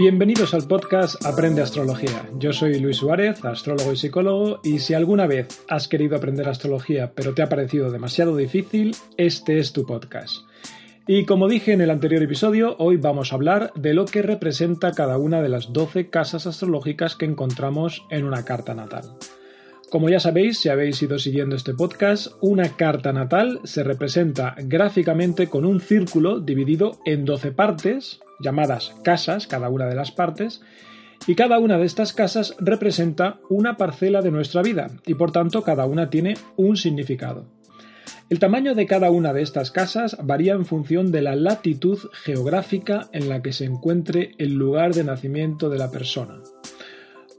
Bienvenidos al podcast Aprende Astrología. Yo soy Luis Suárez, astrólogo y psicólogo, y si alguna vez has querido aprender astrología pero te ha parecido demasiado difícil, este es tu podcast. Y como dije en el anterior episodio, hoy vamos a hablar de lo que representa cada una de las 12 casas astrológicas que encontramos en una carta natal. Como ya sabéis, si habéis ido siguiendo este podcast, una carta natal se representa gráficamente con un círculo dividido en 12 partes, llamadas casas, cada una de las partes, y cada una de estas casas representa una parcela de nuestra vida, y por tanto cada una tiene un significado. El tamaño de cada una de estas casas varía en función de la latitud geográfica en la que se encuentre el lugar de nacimiento de la persona.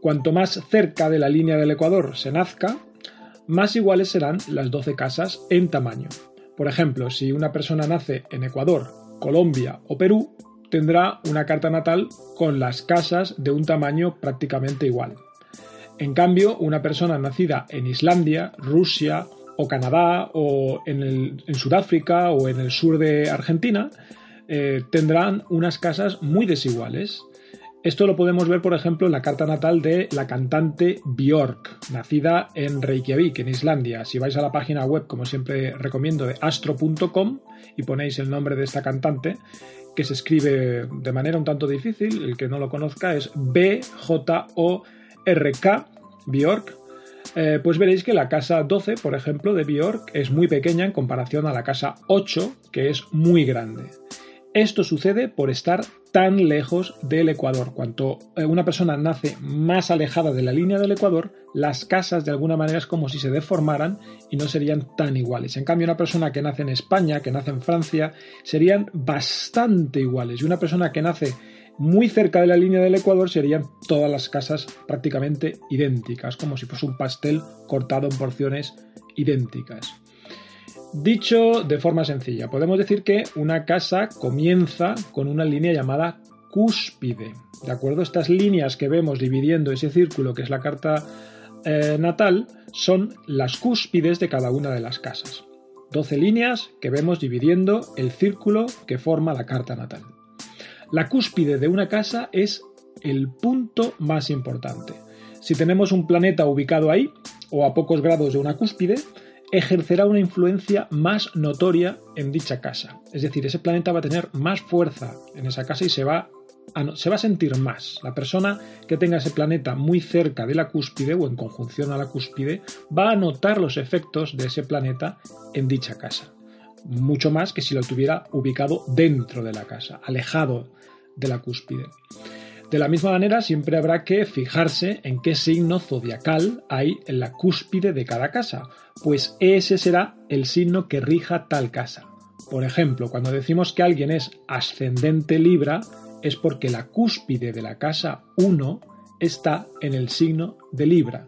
Cuanto más cerca de la línea del ecuador se nazca, más iguales serán las 12 casas en tamaño. Por ejemplo, si una persona nace en Ecuador, Colombia o Perú, tendrá una carta natal con las casas de un tamaño prácticamente igual. En cambio, una persona nacida en Islandia, Rusia o Canadá o en, Sudáfrica o en el sur de Argentina eh, tendrán unas casas muy desiguales. Esto lo podemos ver, por ejemplo, en la carta natal de la cantante Björk, nacida en Reykjavik, en Islandia. Si vais a la página web, como siempre recomiendo, de astro.com y ponéis el nombre de esta cantante, se escribe de manera un tanto difícil, el que no lo conozca es B-J-O-R-K, Björk, eh, pues veréis que la casa 12, por ejemplo, de Björk es muy pequeña en comparación a la casa 8, que es muy grande. Esto sucede por estar tan lejos del Ecuador. Cuanto eh, una persona nace más alejada de la línea del Ecuador, las casas de alguna manera es como si se deformaran y no serían tan iguales. En cambio, una persona que nace en España, que nace en Francia, serían bastante iguales. Y una persona que nace muy cerca de la línea del Ecuador serían todas las casas prácticamente idénticas, como si fuese un pastel cortado en porciones idénticas. Dicho de forma sencilla, podemos decir que una casa comienza con una línea llamada cúspide. ¿De acuerdo? Estas líneas que vemos dividiendo ese círculo que es la carta eh, natal son las cúspides de cada una de las casas. 12 líneas que vemos dividiendo el círculo que forma la carta natal. La cúspide de una casa es el punto más importante. Si tenemos un planeta ubicado ahí, o a pocos grados de una cúspide, ejercerá una influencia más notoria en dicha casa. Es decir, ese planeta va a tener más fuerza en esa casa y se va a, se va a sentir más. La persona que tenga ese planeta muy cerca de la cúspide o en conjunción a la cúspide va a notar los efectos de ese planeta en dicha casa. Mucho más que si lo tuviera ubicado dentro de la casa, alejado de la cúspide. De la misma manera, siempre habrá que fijarse en qué signo zodiacal hay en la cúspide de cada casa, pues ese será el signo que rija tal casa. Por ejemplo, cuando decimos que alguien es ascendente Libra, es porque la cúspide de la casa 1 está en el signo de Libra.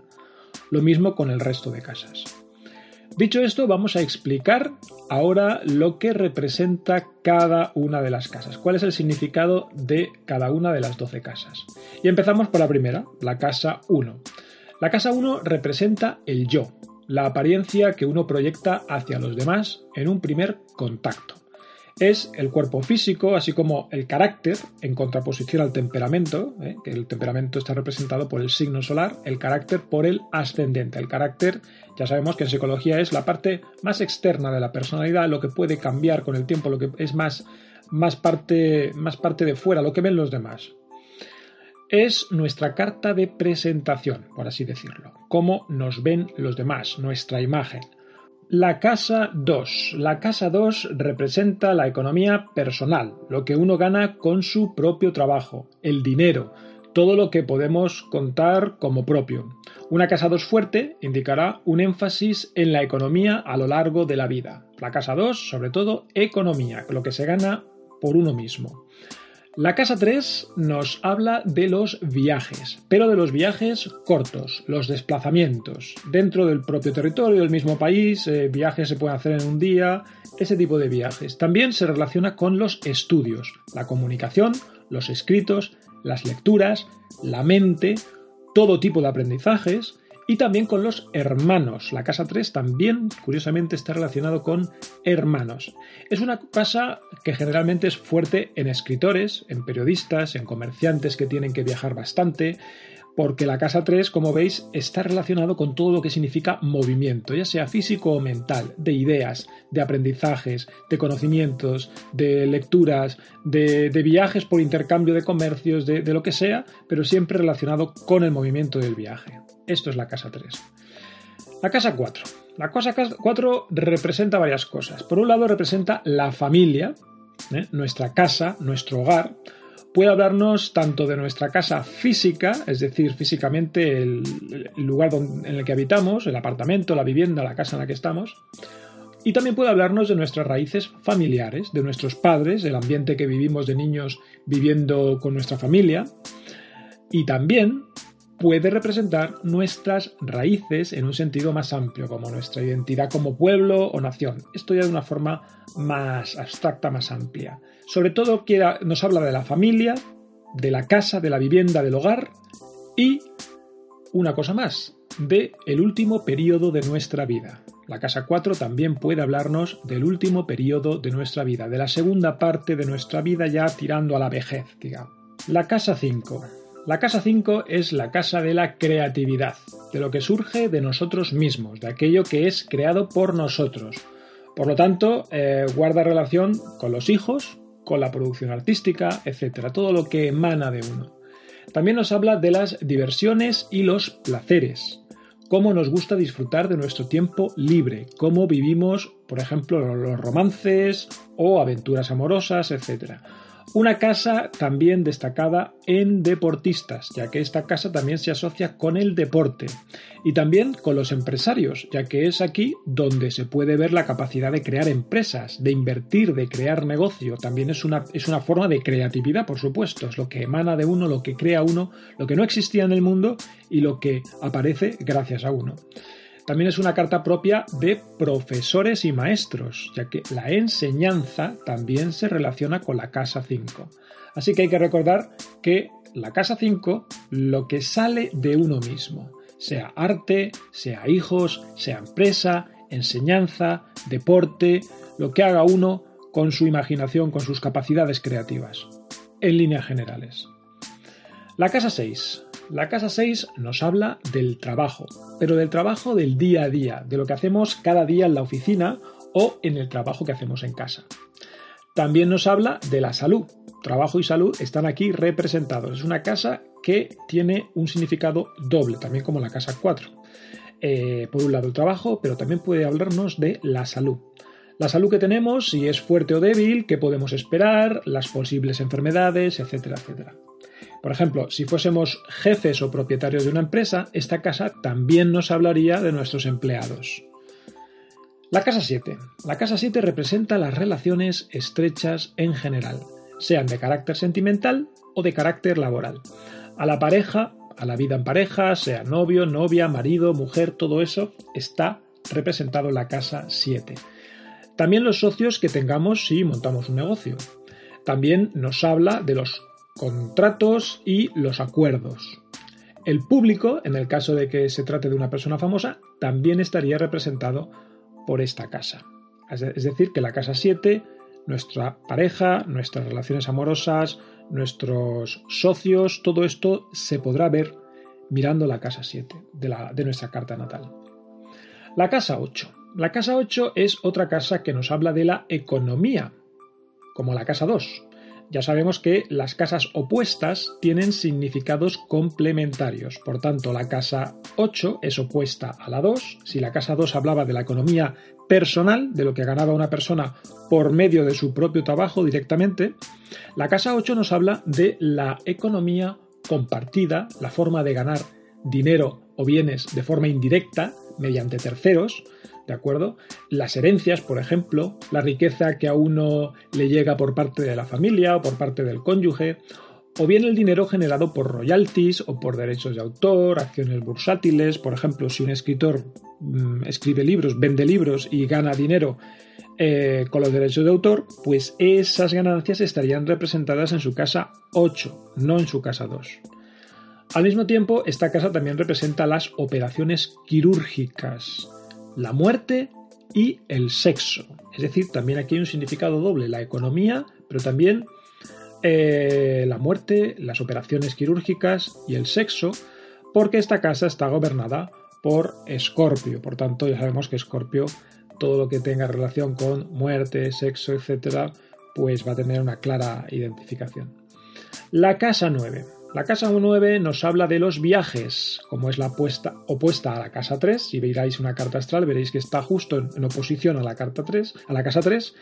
Lo mismo con el resto de casas. Dicho esto, vamos a explicar ahora lo que representa cada una de las casas, cuál es el significado de cada una de las 12 casas. Y empezamos por la primera, la casa 1. La casa 1 representa el yo, la apariencia que uno proyecta hacia los demás en un primer contacto es el cuerpo físico, así como el carácter, en contraposición al temperamento, ¿eh? que el temperamento está representado por el signo solar, el carácter por el ascendente. El carácter, ya sabemos que en psicología es la parte más externa de la personalidad, lo que puede cambiar con el tiempo, lo que es más, más, parte, más parte de fuera, lo que ven los demás. Es nuestra carta de presentación, por así decirlo, cómo nos ven los demás, nuestra imagen. La casa 2. La casa 2 representa la economía personal, lo que uno gana con su propio trabajo, el dinero, todo lo que podemos contar como propio. Una casa 2 fuerte indicará un énfasis en la economía a lo largo de la vida. La casa 2, sobre todo, economía, lo que se gana por uno mismo. La casa 3 nos habla de los viajes, pero de los viajes cortos, los desplazamientos. Dentro del propio territorio del mismo país, eh, viajes se pueden hacer en un día, ese tipo de viajes. También se relaciona con los estudios, la comunicación, los escritos, las lecturas, la mente, todo tipo de aprendizajes y también con los hermanos. La casa 3 también, curiosamente, está relacionado con hermanos. Es una casa que generalmente es fuerte en escritores, en periodistas, en comerciantes que tienen que viajar bastante, porque la casa 3, como veis, está relacionado con todo lo que significa movimiento, ya sea físico o mental, de ideas, de aprendizajes, de conocimientos, de lecturas, de, viajes por intercambio de comercios, de, de lo que sea, pero siempre relacionado con el movimiento del viaje. Esto es la casa 3. La casa 4. La casa 4 representa varias cosas. Por un lado representa la familia, ¿eh? nuestra casa, nuestro hogar, puede hablarnos tanto de nuestra casa física, es decir, físicamente el, lugar en el que habitamos, el apartamento, la vivienda, la casa en la que estamos, y también puede hablarnos de nuestras raíces familiares, de nuestros padres, el ambiente que vivimos de niños viviendo con nuestra familia, y también puede representar nuestras raíces en un sentido más amplio, como nuestra identidad como pueblo o nación. Esto ya de una forma más abstracta, más amplia. Sobre todo nos habla de la familia, de la casa, de la vivienda, del hogar y una cosa más, de el último periodo de nuestra vida. La casa 4 también puede hablarnos del último periodo de nuestra vida, de la segunda parte de nuestra vida ya tirando a la vejez, digamos. La casa 5. La casa 5 es la casa de la creatividad, de lo que surge de nosotros mismos, de aquello que es creado por nosotros. Por lo tanto, eh, guarda relación con los hijos, con la producción artística, etcétera, todo lo que emana de uno. También nos habla de las diversiones y los placeres, cómo nos gusta disfrutar de nuestro tiempo libre, cómo vivimos, por ejemplo, los romances o aventuras amorosas, etcétera. Una casa también destacada en deportistas, ya que esta casa también se asocia con el deporte y también con los empresarios, ya que es aquí donde se puede ver la capacidad de crear empresas, de invertir, de crear negocio. También es una, es una forma de creatividad, por supuesto, es lo que emana de uno, lo que crea uno, lo que no existía en el mundo y lo que aparece gracias a uno. También es una carta propia de profesores y maestros, ya que la enseñanza también se relaciona con la casa 5. Así que hay que recordar que la casa 5, lo que sale de uno mismo, sea arte, sea hijos, sea empresa, enseñanza, deporte, lo que haga uno con su imaginación, con sus capacidades creativas, en líneas generales. La casa 6. La casa 6 nos habla del trabajo, pero del trabajo del día a día, de lo que hacemos cada día en la oficina o en el trabajo que hacemos en casa. También nos habla de la salud. Trabajo y salud están aquí representados. Es una casa que tiene un significado doble, también como la casa 4. Eh, por un lado el trabajo, pero también puede hablarnos de la salud. La salud que tenemos, si es fuerte o débil, qué podemos esperar, las posibles enfermedades, etcétera, etcétera. Por ejemplo, si fuésemos jefes o propietarios de una empresa, esta casa también nos hablaría de nuestros empleados. La casa 7. La casa 7 representa las relaciones estrechas en general, sean de carácter sentimental o de carácter laboral. A la pareja, a la vida en pareja, sea novio, novia, marido, mujer, todo eso está representado en la casa 7. También los socios que tengamos si montamos un negocio. También nos habla de los contratos y los acuerdos. El público, en el caso de que se trate de una persona famosa, también estaría representado por esta casa. Es decir, que la casa 7, nuestra pareja, nuestras relaciones amorosas, nuestros socios, todo esto se podrá ver mirando la casa 7 de, de nuestra carta natal. La casa 8. La casa 8 es otra casa que nos habla de la economía, como la casa 2. Ya sabemos que las casas opuestas tienen significados complementarios. Por tanto, la casa 8 es opuesta a la 2. Si la casa 2 hablaba de la economía personal, de lo que ganaba una persona por medio de su propio trabajo directamente, la casa 8 nos habla de la economía compartida, la forma de ganar dinero o bienes de forma indirecta mediante terceros, ¿de acuerdo? Las herencias, por ejemplo, la riqueza que a uno le llega por parte de la familia o por parte del cónyuge, o bien el dinero generado por royalties o por derechos de autor, acciones bursátiles, por ejemplo, si un escritor mm, escribe libros, vende libros y gana dinero eh, con los derechos de autor, pues esas ganancias estarían representadas en su casa 8, no en su casa 2. Al mismo tiempo, esta casa también representa las operaciones quirúrgicas, la muerte y el sexo. Es decir, también aquí hay un significado doble, la economía, pero también eh, la muerte, las operaciones quirúrgicas y el sexo, porque esta casa está gobernada por Escorpio. Por tanto, ya sabemos que Escorpio, todo lo que tenga relación con muerte, sexo, etcétera, pues va a tener una clara identificación. La casa 9. La casa 9 nos habla de los viajes, como es la opuesta a la casa 3. Si veáis una carta astral, veréis que está justo en, oposición a la carta 3, a la casa 3,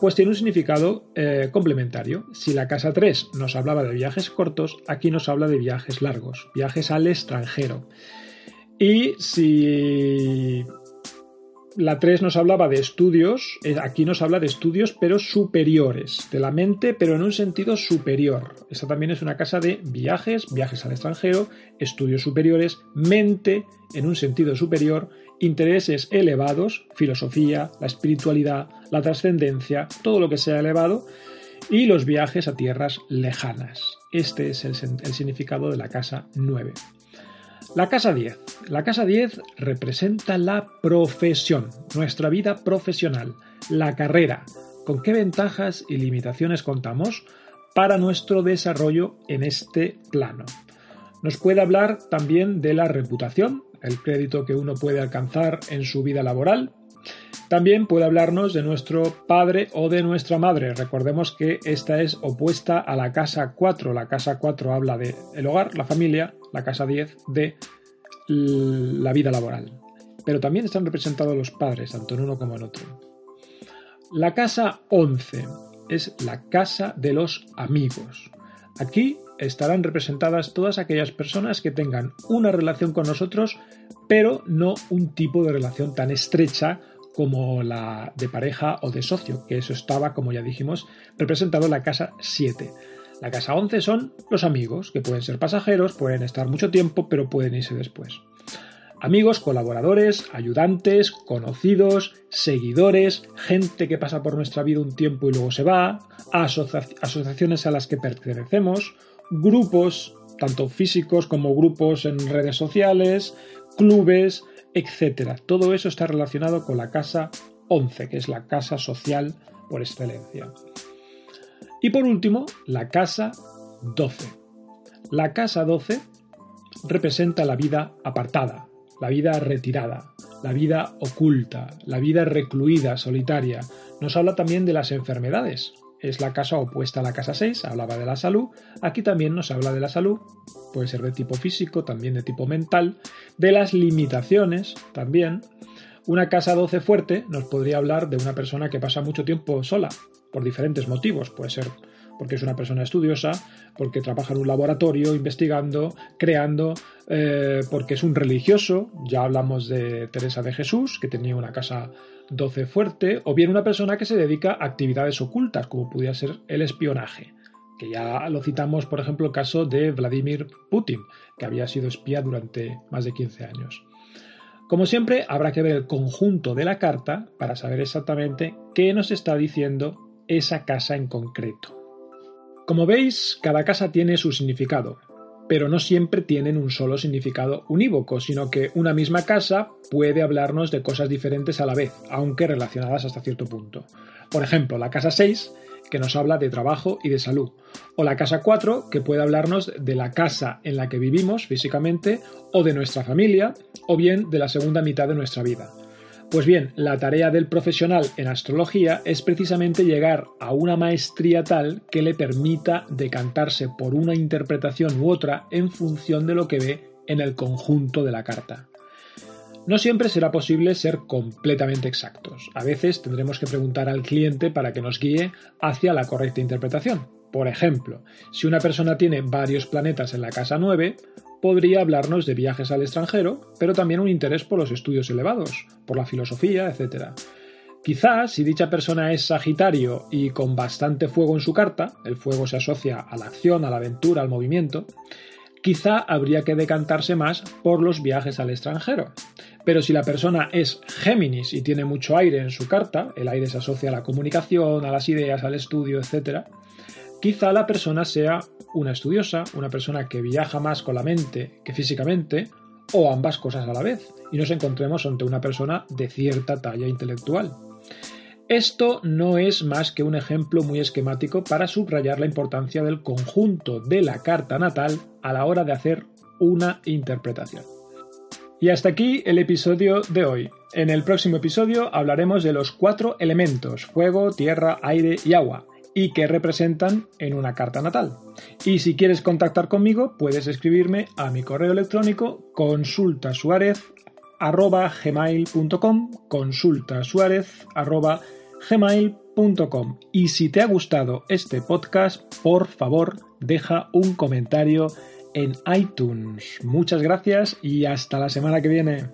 pues tiene un significado eh, complementario. Si la casa 3 nos hablaba de viajes cortos, aquí nos habla de viajes largos, viajes al extranjero. Y si la 3 nos hablaba de estudios, eh, aquí nos habla de estudios pero superiores, de la mente pero en un sentido superior. Esta también es una casa de viajes, viajes al extranjero, estudios superiores, mente en un sentido superior, intereses elevados, filosofía, la espiritualidad, la trascendencia, todo lo que sea elevado, y los viajes a tierras lejanas. Este es el, el significado de la casa 9. La casa 10. La casa 10 representa la profesión, nuestra vida profesional, la carrera, con qué ventajas y limitaciones contamos para nuestro desarrollo en este plano. Nos puede hablar también de la reputación, el crédito que uno puede alcanzar en su vida laboral. También puede hablarnos de nuestro padre o de nuestra madre. Recordemos que esta es opuesta a la casa 4. La casa 4 habla de el hogar, la familia, la casa 10 de la vida laboral. Pero también están representados los padres, tanto en uno como en otro. La casa 11 es la casa de los amigos. Aquí estarán representadas todas aquellas personas que tengan una relación con nosotros, pero no un tipo de relación tan estrecha como la de pareja o de socio, que eso estaba, como ya dijimos, representado en la casa 7. La casa 11 son los amigos, que pueden ser pasajeros, pueden estar mucho tiempo, pero pueden irse después. Amigos, colaboradores, ayudantes, conocidos, seguidores, gente que pasa por nuestra vida un tiempo y luego se va, asociaciones a las que pertenecemos, grupos, tanto físicos como grupos en redes sociales, clubes, etc. Todo eso está relacionado con la casa 11, que es la casa social por excelencia. Y por último, la casa 12. La casa 12 representa la vida apartada, la vida retirada, la vida oculta, la vida recluida, solitaria. Nos habla también de las enfermedades. Es la casa opuesta a la casa 6, hablaba de la salud. Aquí también nos habla de la salud, puede ser de tipo físico, también de tipo mental, de las limitaciones también. Una casa 12 fuerte nos podría hablar de una persona que pasa mucho tiempo sola, por diferentes motivos. Puede ser porque es una persona estudiosa, porque trabaja en un laboratorio investigando, creando, eh, porque es un religioso, ya hablamos de Teresa de Jesús, que tenía una casa 12 fuerte, o bien una persona que se dedica a actividades ocultas, como pudiera ser el espionaje, que ya lo citamos, por ejemplo, el caso de Vladimir Putin, que había sido espía durante más de 15 años. Como siempre, habrá que ver el conjunto de la carta para saber exactamente qué nos está diciendo esa casa en concreto. Como veis, cada casa tiene su significado, pero no siempre tienen un solo significado unívoco, sino que una misma casa puede hablarnos de cosas diferentes a la vez, aunque relacionadas hasta cierto punto. Por ejemplo, la casa 6, que nos habla de trabajo y de salud, o la casa 4, que puede hablarnos de la casa en la que vivimos físicamente, o de nuestra familia, o bien de la segunda mitad de nuestra vida. Pues bien, la tarea del profesional en astrología es precisamente llegar a una maestría tal que le permita decantarse por una interpretación u otra en función de lo que ve en el conjunto de la carta. No siempre será posible ser completamente exactos. A veces tendremos que preguntar al cliente para que nos guíe hacia la correcta interpretación. Por ejemplo, si una persona tiene varios planetas en la casa 9, podría hablarnos de viajes al extranjero, pero también un interés por los estudios elevados, por la filosofía, etc. Quizás, si dicha persona es Sagitario y con bastante fuego en su carta, el fuego se asocia a la acción, a la aventura, al movimiento, quizá habría que decantarse más por los viajes al extranjero. Pero si la persona es Géminis y tiene mucho aire en su carta, el aire se asocia a la comunicación, a las ideas, al estudio, etc., quizá la persona sea una estudiosa, una persona que viaja más con la mente que físicamente, o ambas cosas a la vez, y nos encontremos ante una persona de cierta talla intelectual. Esto no es más que un ejemplo muy esquemático para subrayar la importancia del conjunto de la carta natal a la hora de hacer una interpretación. Y hasta aquí el episodio de hoy. En el próximo episodio hablaremos de los cuatro elementos, fuego, tierra, aire y agua, y qué representan en una carta natal. Y si quieres contactar conmigo, puedes escribirme a mi correo electrónico consultasuarez.gmail.com consultasuarez.gmail.com Y si te ha gustado este podcast, por favor, deja un comentario en iTunes. Muchas gracias y hasta la semana que viene.